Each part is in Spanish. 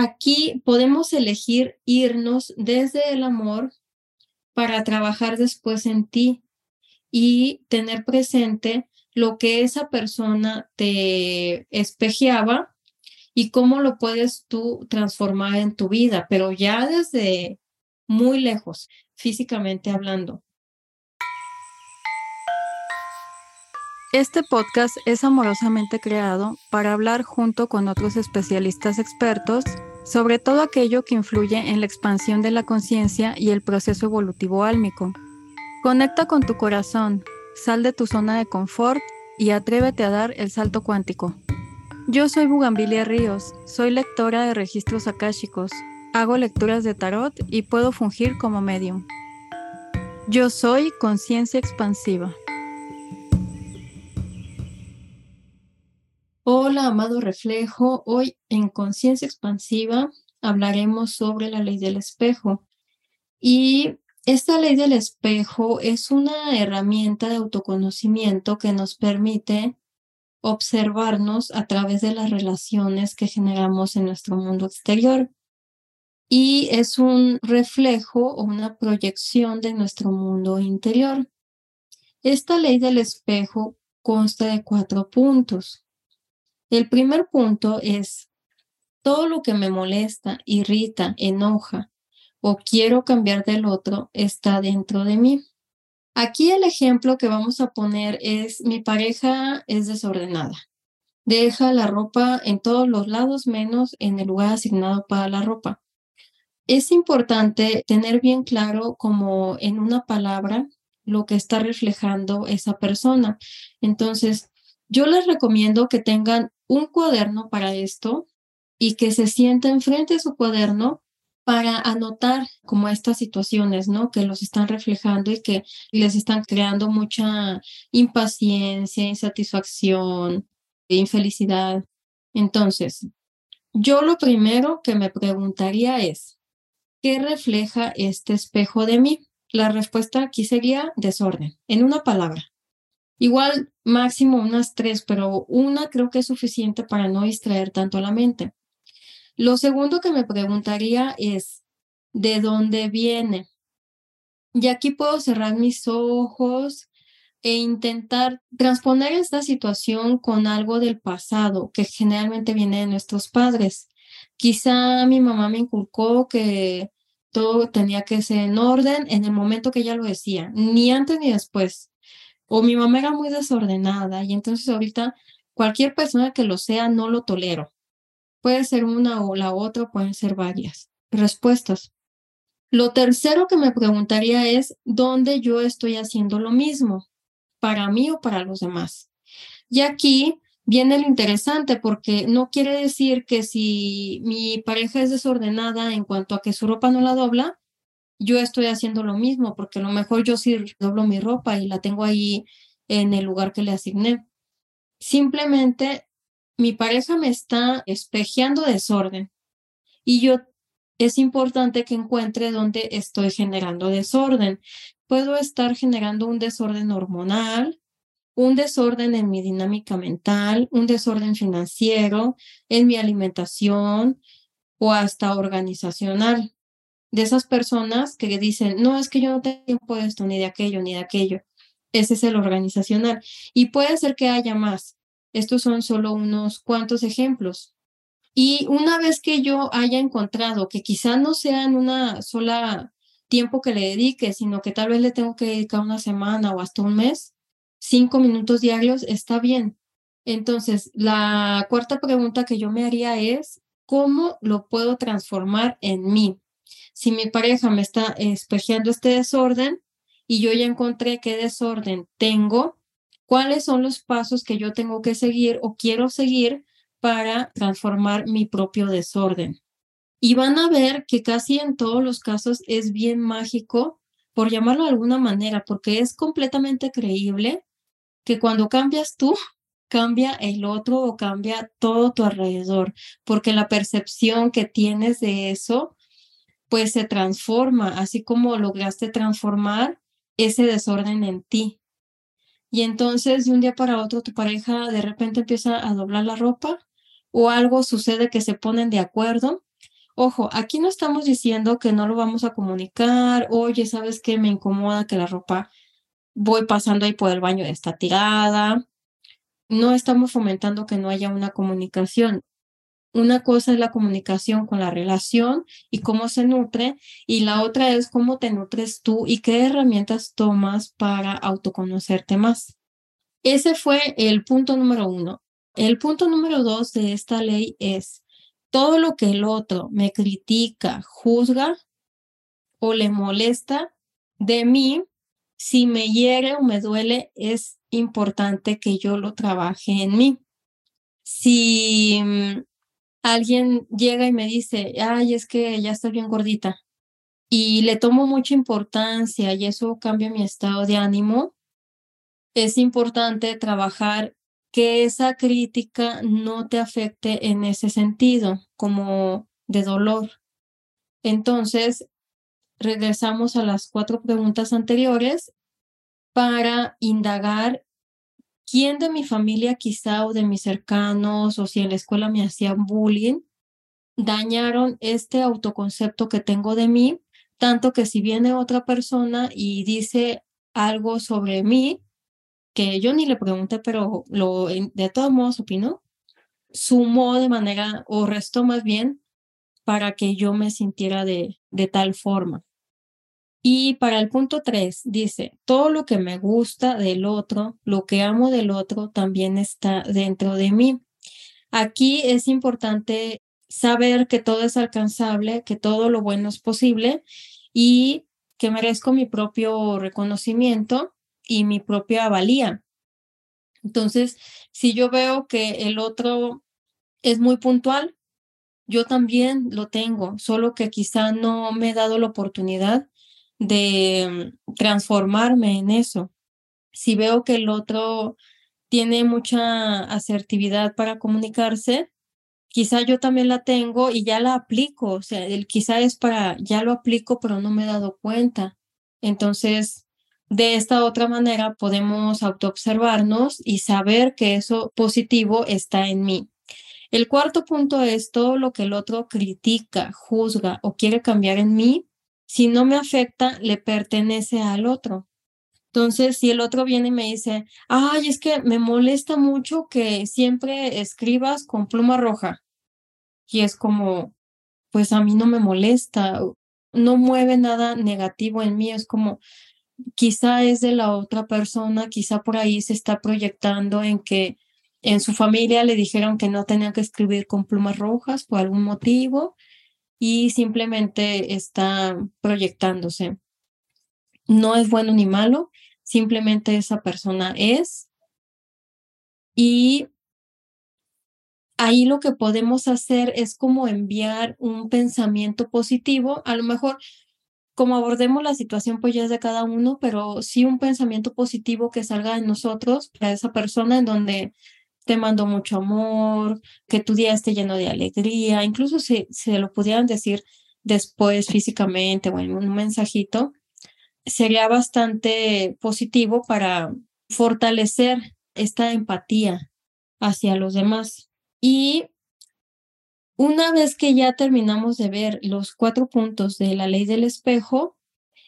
Aquí podemos elegir irnos desde el amor para trabajar después en ti y tener presente lo que esa persona te espejeaba y cómo lo puedes tú transformar en tu vida, pero ya desde muy lejos, físicamente hablando. Este podcast es amorosamente creado para hablar junto con otros especialistas expertos sobre todo aquello que influye en la expansión de la conciencia y el proceso evolutivo álmico. Conecta con tu corazón, sal de tu zona de confort y atrévete a dar el salto cuántico. Yo soy Bugambilia Ríos, soy lectora de registros akáshicos, hago lecturas de tarot y puedo fungir como medium. Yo soy conciencia expansiva. Hola, amado reflejo. Hoy en Conciencia Expansiva hablaremos sobre la ley del espejo. Y esta ley del espejo es una herramienta de autoconocimiento que nos permite observarnos a través de las relaciones que generamos en nuestro mundo exterior. Y es un reflejo o una proyección de nuestro mundo interior. Esta ley del espejo consta de cuatro puntos. El primer punto es todo lo que me molesta, irrita, enoja o quiero cambiar del otro está dentro de mí. Aquí el ejemplo que vamos a poner es mi pareja es desordenada. Deja la ropa en todos los lados menos en el lugar asignado para la ropa. Es importante tener bien claro como en una palabra lo que está reflejando esa persona. Entonces, yo les recomiendo que tengan un cuaderno para esto y que se sienten frente a su cuaderno para anotar como estas situaciones, ¿no? Que los están reflejando y que les están creando mucha impaciencia, insatisfacción, infelicidad. Entonces, yo lo primero que me preguntaría es, ¿qué refleja este espejo de mí? La respuesta aquí sería desorden, en una palabra. Igual máximo unas tres, pero una creo que es suficiente para no distraer tanto la mente. Lo segundo que me preguntaría es, ¿de dónde viene? Y aquí puedo cerrar mis ojos e intentar transponer esta situación con algo del pasado, que generalmente viene de nuestros padres. Quizá mi mamá me inculcó que todo tenía que ser en orden en el momento que ella lo decía, ni antes ni después o mi mamá era muy desordenada y entonces ahorita cualquier persona que lo sea no lo tolero. Puede ser una o la otra, pueden ser varias respuestas. Lo tercero que me preguntaría es dónde yo estoy haciendo lo mismo, para mí o para los demás. Y aquí viene lo interesante porque no quiere decir que si mi pareja es desordenada en cuanto a que su ropa no la dobla, yo estoy haciendo lo mismo, porque a lo mejor yo sí doblo mi ropa y la tengo ahí en el lugar que le asigné. Simplemente mi pareja me está espejeando desorden y yo es importante que encuentre dónde estoy generando desorden. Puedo estar generando un desorden hormonal, un desorden en mi dinámica mental, un desorden financiero, en mi alimentación o hasta organizacional de esas personas que dicen, no, es que yo no tengo tiempo de esto, ni de aquello, ni de aquello. Ese es el organizacional. Y puede ser que haya más. Estos son solo unos cuantos ejemplos. Y una vez que yo haya encontrado que quizá no sea en una sola tiempo que le dedique, sino que tal vez le tengo que dedicar una semana o hasta un mes, cinco minutos diarios, está bien. Entonces, la cuarta pregunta que yo me haría es, ¿cómo lo puedo transformar en mí? Si mi pareja me está espejeando este desorden y yo ya encontré qué desorden tengo, cuáles son los pasos que yo tengo que seguir o quiero seguir para transformar mi propio desorden. Y van a ver que casi en todos los casos es bien mágico, por llamarlo de alguna manera, porque es completamente creíble que cuando cambias tú, cambia el otro o cambia todo tu alrededor, porque la percepción que tienes de eso pues se transforma, así como lograste transformar ese desorden en ti. Y entonces de un día para otro tu pareja de repente empieza a doblar la ropa o algo sucede que se ponen de acuerdo Ojo, aquí no estamos diciendo que no lo vamos a comunicar, oye, ¿sabes qué? Me incomoda que la ropa voy pasando ahí por el baño está tirada. No estamos fomentando que no haya una comunicación. Una cosa es la comunicación con la relación y cómo se nutre, y la otra es cómo te nutres tú y qué herramientas tomas para autoconocerte más. Ese fue el punto número uno. El punto número dos de esta ley es todo lo que el otro me critica, juzga o le molesta de mí, si me hiere o me duele, es importante que yo lo trabaje en mí. Si alguien llega y me dice, ay, es que ya estoy bien gordita, y le tomo mucha importancia y eso cambia mi estado de ánimo, es importante trabajar que esa crítica no te afecte en ese sentido, como de dolor. Entonces, regresamos a las cuatro preguntas anteriores para indagar quién de mi familia quizá o de mis cercanos o si en la escuela me hacían bullying, dañaron este autoconcepto que tengo de mí, tanto que si viene otra persona y dice algo sobre mí, que yo ni le pregunté, pero lo, de todos modos opinó, sumó de manera, o restó más bien, para que yo me sintiera de, de tal forma. Y para el punto tres, dice, todo lo que me gusta del otro, lo que amo del otro, también está dentro de mí. Aquí es importante saber que todo es alcanzable, que todo lo bueno es posible y que merezco mi propio reconocimiento y mi propia valía. Entonces, si yo veo que el otro es muy puntual, yo también lo tengo, solo que quizá no me he dado la oportunidad de mm, transformarme en eso. Si veo que el otro tiene mucha asertividad para comunicarse, quizá yo también la tengo y ya la aplico, o sea, el quizá es para, ya lo aplico, pero no me he dado cuenta. Entonces, de esta otra manera podemos autoobservarnos y saber que eso positivo está en mí. El cuarto punto es todo lo que el otro critica, juzga o quiere cambiar en mí, si no me afecta, le pertenece al otro. Entonces, si el otro viene y me dice, ay, es que me molesta mucho que siempre escribas con pluma roja. Y es como, pues a mí no me molesta, no mueve nada negativo en mí, es como, quizá es de la otra persona, quizá por ahí se está proyectando en que en su familia le dijeron que no tenía que escribir con plumas rojas por algún motivo y simplemente está proyectándose. No es bueno ni malo, simplemente esa persona es. Y ahí lo que podemos hacer es como enviar un pensamiento positivo, a lo mejor como abordemos la situación, pues ya es de cada uno, pero sí un pensamiento positivo que salga de nosotros para esa persona en donde te mando mucho amor, que tu día esté lleno de alegría, incluso si se lo pudieran decir después físicamente o en un mensajito, sería bastante positivo para fortalecer esta empatía hacia los demás. Y una vez que ya terminamos de ver los cuatro puntos de la ley del espejo,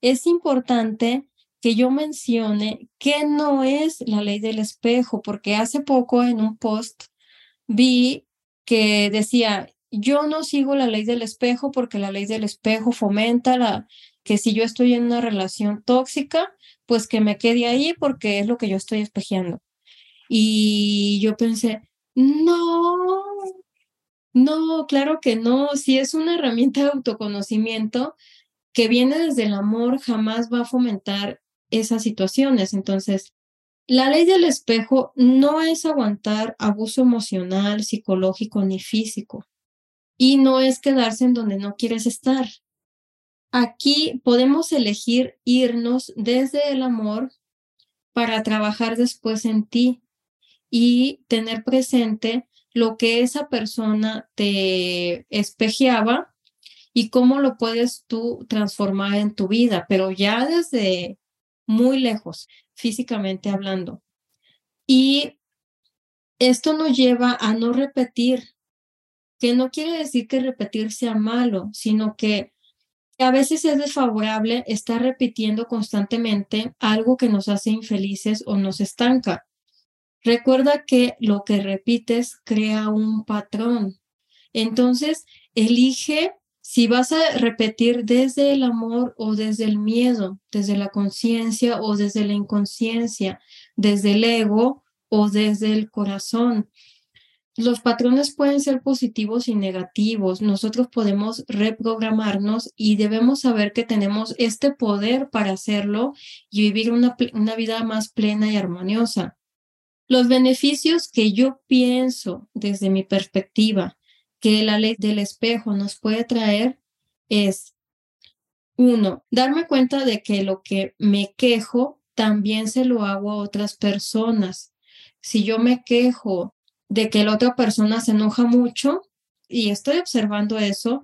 es importante que yo mencione qué no es la ley del espejo, porque hace poco en un post vi que decía, yo no sigo la ley del espejo porque la ley del espejo fomenta la, que si yo estoy en una relación tóxica, pues que me quede ahí porque es lo que yo estoy espejeando. Y yo pensé, no, no, claro que no. Si es una herramienta de autoconocimiento que viene desde el amor, jamás va a fomentar esas situaciones. Entonces, la ley del espejo no es aguantar abuso emocional, psicológico ni físico. Y no es quedarse en donde no quieres estar. Aquí podemos elegir irnos desde el amor para trabajar después en ti y tener presente lo que esa persona te espejeaba y cómo lo puedes tú transformar en tu vida, pero ya desde muy lejos, físicamente hablando. Y esto nos lleva a no repetir que no quiere decir que repetir sea malo, sino que a veces es desfavorable estar repitiendo constantemente algo que nos hace infelices o nos estanca. Recuerda que lo que repites crea un patrón. Entonces, elige si vas a repetir desde el amor o desde el miedo, desde la conciencia o desde la inconsciencia, desde el ego o desde el corazón los patrones pueden ser positivos y negativos. Nosotros podemos reprogramarnos y debemos saber que tenemos este poder para hacerlo y vivir una, una, vida más plena y armoniosa. Los beneficios que yo pienso desde mi perspectiva que la ley del espejo nos puede traer es, uno, darme cuenta de que lo que me quejo también se lo hago a otras personas. Si yo me quejo de que la otra persona se enoja mucho y estoy observando eso,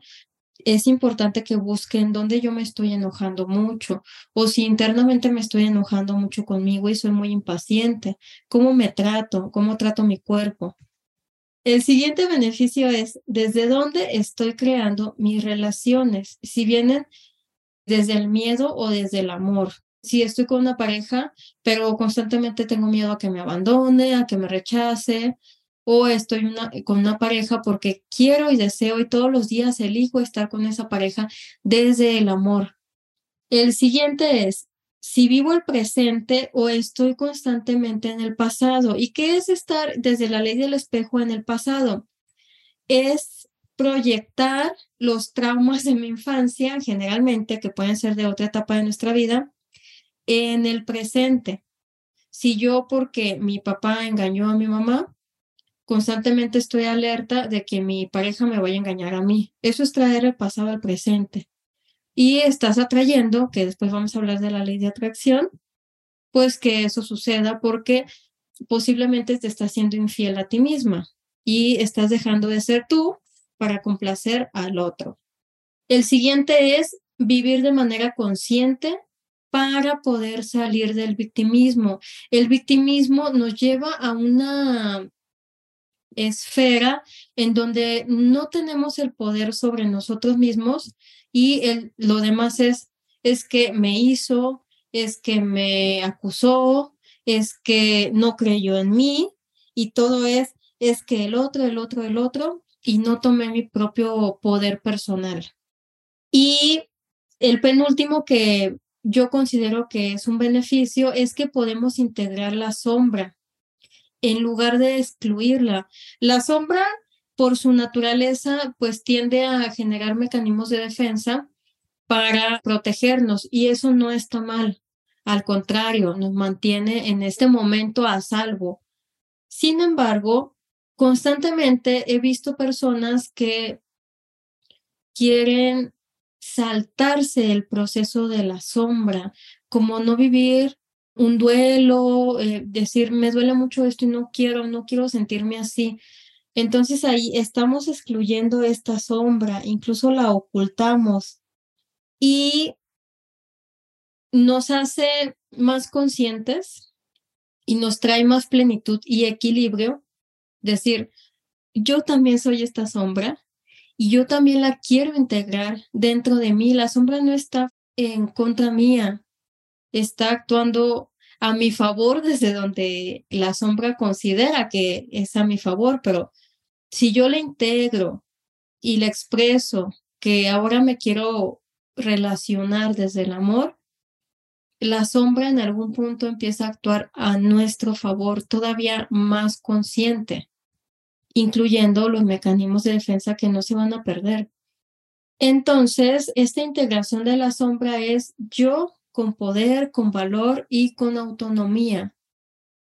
es importante que busquen dónde yo me estoy enojando mucho o si internamente me estoy enojando mucho conmigo y soy muy impaciente, cómo me trato, cómo trato mi cuerpo. El siguiente beneficio es desde dónde estoy creando mis relaciones, si vienen desde el miedo o desde el amor. Si estoy con una pareja, pero constantemente tengo miedo a que me abandone, a que me rechace, o estoy con una pareja porque quiero y deseo y todos los días elijo estar con esa pareja desde el amor. El siguiente es, si vivo el presente o estoy constantemente en el pasado. ¿Y qué es estar desde la ley del espejo en el pasado? Es proyectar los traumas de mi infancia, generalmente, que pueden ser de otra etapa de nuestra vida, en el presente. Si yo, porque mi papá engañó a mi mamá, constantemente estoy alerta de que mi pareja me vaya a engañar a mí. Eso es traer el pasado al presente. Y estás atrayendo, que después vamos a hablar de la ley de atracción, pues que eso suceda porque posiblemente te estás siendo infiel a ti misma y estás dejando de ser tú para complacer al otro. El siguiente es vivir de manera consciente para poder salir del victimismo. El victimismo nos lleva a una esfera en donde no tenemos el poder sobre nosotros mismos y el, lo demás es, es que me hizo, es que me acusó, es que no creyó en mí y todo es, es que el otro, el otro, el otro y no tomé mi propio poder personal. Y el penúltimo que yo considero que es un beneficio es que podemos integrar la sombra en lugar de excluirla. La sombra, por su naturaleza, pues tiende a generar mecanismos de defensa para protegernos y eso no está mal. Al contrario, nos mantiene en este momento a salvo. Sin embargo, constantemente he visto personas que quieren saltarse el proceso de la sombra, como no vivir un duelo, eh, decir, me duele mucho esto y no quiero, no quiero sentirme así. Entonces ahí estamos excluyendo esta sombra, incluso la ocultamos y nos hace más conscientes y nos trae más plenitud y equilibrio. Decir, yo también soy esta sombra y yo también la quiero integrar dentro de mí. La sombra no está en contra mía, está actuando a mi favor desde donde la sombra considera que es a mi favor, pero si yo le integro y le expreso que ahora me quiero relacionar desde el amor, la sombra en algún punto empieza a actuar a nuestro favor todavía más consciente, incluyendo los mecanismos de defensa que no se van a perder. Entonces, esta integración de la sombra es yo con poder, con valor y con autonomía.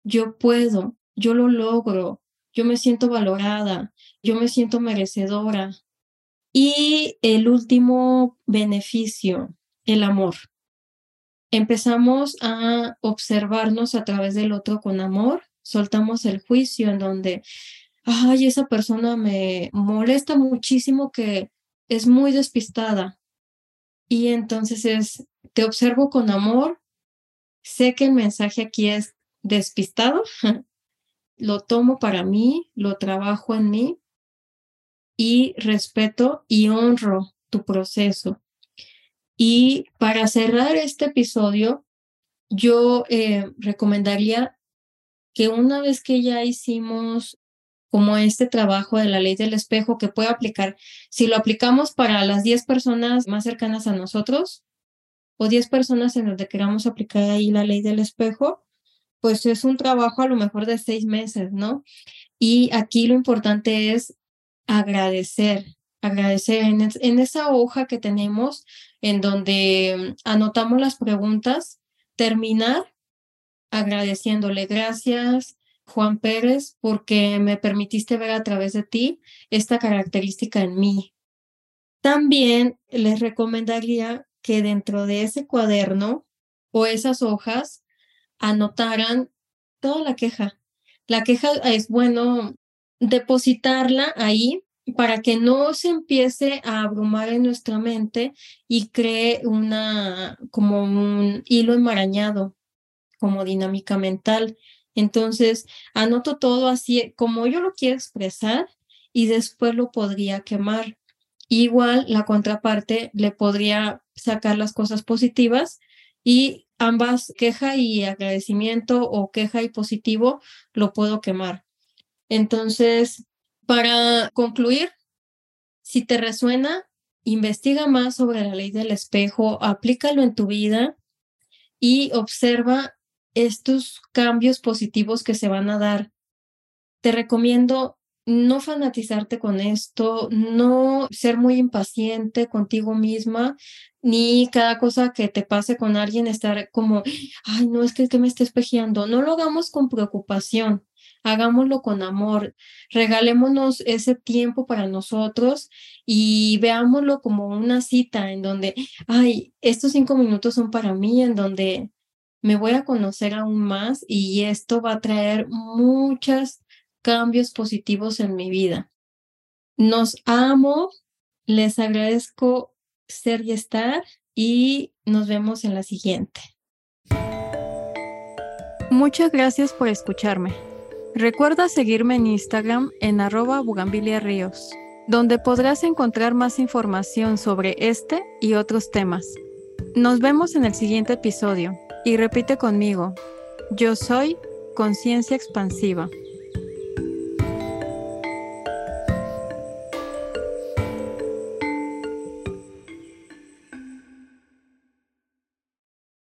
Yo puedo, yo lo logro, yo me siento valorada, yo me siento merecedora. Y el último beneficio, el amor. Empezamos a observarnos a través del otro con amor, soltamos el juicio en donde, ay, esa persona me molesta muchísimo que es muy despistada. Y entonces es, te observo con amor, sé que el mensaje aquí es despistado, lo tomo para mí, lo trabajo en mí y respeto y honro tu proceso. Y para cerrar este episodio, yo eh, recomendaría que una vez que ya hicimos como este trabajo de la ley del espejo que puede aplicar, si lo aplicamos para las 10 personas más cercanas a nosotros o 10 personas en donde queramos aplicar ahí la ley del espejo, pues es un trabajo a lo mejor de seis meses, ¿no? Y aquí lo importante es agradecer, agradecer en, esa hoja que tenemos en donde anotamos las preguntas, terminar agradeciéndole gracias, Juan Pérez, porque me permitiste ver a través de ti esta característica en mí. También les recomendaría que dentro de ese cuaderno o esas hojas anotaran toda la queja. La queja es bueno depositarla ahí para que no se empiece a abrumar en nuestra mente y cree una como un hilo enmarañado como dinámica mental. Entonces, anoto todo así como yo lo quiero expresar y después lo podría quemar. Igual la contraparte le podría sacar las cosas positivas y ambas, queja y agradecimiento o queja y positivo, lo puedo quemar. Entonces, para concluir, si te resuena, investiga más sobre la ley del espejo, aplícalo en tu vida y observa estos cambios positivos que se van a dar. Te recomiendo no fanatizarte con esto, no ser muy impaciente contigo misma, ni cada cosa que te pase con alguien estar como, ay, no es que, que me esté espejeando. No lo hagamos con preocupación, hagámoslo con amor, regalémonos ese tiempo para nosotros y veámoslo como una cita en donde, ay, estos cinco minutos son para mí, en donde me voy a conocer aún más y esto va a traer muchos cambios positivos en mi vida. Nos amo, les agradezco ser y estar y nos vemos en la siguiente. Muchas gracias por escucharme. Recuerda seguirme en Instagram en arroba bugambiliaríos, donde podrás encontrar más información sobre este y otros temas. Nos vemos en el siguiente episodio. Y repite conmigo, yo soy conciencia expansiva.